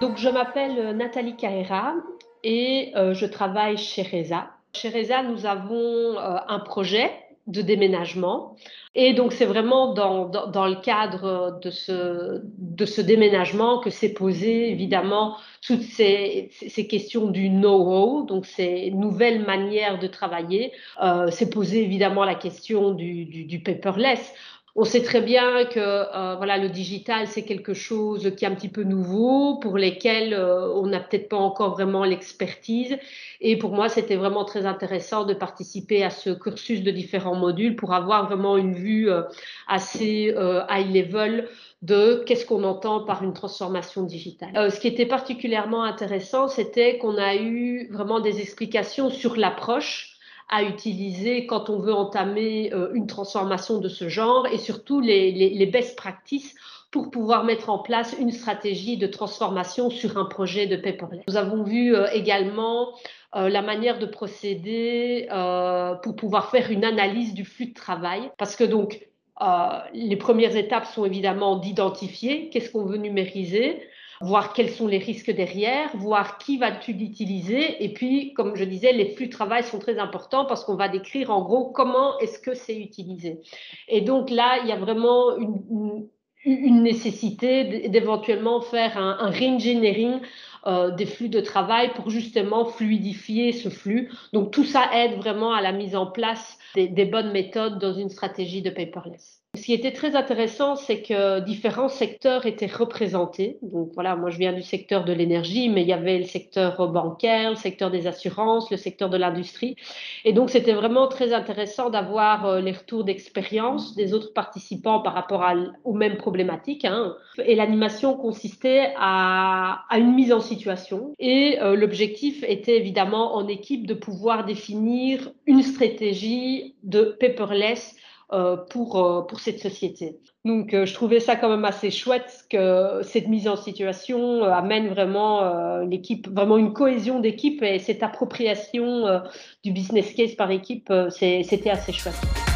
Donc, je m'appelle Nathalie Carrera et je travaille chez Reza. Chez Reza, nous avons un projet de déménagement. Et donc, c'est vraiment dans, dans, le cadre de ce, de ce déménagement que s'est posé évidemment toutes ces, ces questions du know-how, donc ces nouvelles manières de travailler. Euh, s'est posé évidemment la question du, du paperless. On sait très bien que euh, voilà, le digital, c'est quelque chose qui est un petit peu nouveau, pour lesquels euh, on n'a peut-être pas encore vraiment l'expertise. Et pour moi, c'était vraiment très intéressant de participer à ce cursus de différents modules pour avoir vraiment une vue euh, assez high level de qu'est-ce qu'on entend par une transformation digitale. ce qui était particulièrement intéressant, c'était qu'on a eu vraiment des explications sur l'approche à utiliser quand on veut entamer euh, une transformation de ce genre et surtout les, les, best practices pour pouvoir mettre en place une stratégie de transformation sur un projet de paperless. Nous avons vu euh, également euh, la manière de procéder pour pouvoir faire une analyse du flux de travail parce que donc les premières étapes sont évidemment d'identifier qu'est-ce qu'on veut numériser, voir quels sont les risques derrière, voir qui va-tu l'utiliser. Et puis, comme je disais, les flux de travail sont très importants parce qu'on va décrire en gros comment est-ce que c'est utilisé. Et donc là, il y a vraiment une, nécessité d'éventuellement faire un, un reengineering euh, des flux de travail pour justement fluidifier ce flux. Donc tout ça aide vraiment à la mise en place des bonnes méthodes dans une stratégie de paperless. Ce qui était très intéressant, c'est que différents secteurs étaient représentés. Donc voilà, moi je viens du secteur de l'énergie, mais il y avait le secteur bancaire, le secteur des assurances, le secteur de l'industrie. Et donc c'était vraiment très intéressant d'avoir euh, les retours d'expérience des autres participants par rapport à, aux mêmes problématiques. Hein. Et l'animation consistait à, une mise en situation. Et euh, l'objectif était évidemment en équipe de pouvoir définir une stratégie de paperless pour, euh, pour cette société. Donc, euh, je trouvais ça quand même assez chouette que cette mise en situation amène vraiment l'équipe, vraiment une cohésion d'équipe et cette appropriation du business case par équipe, c'était assez chouette.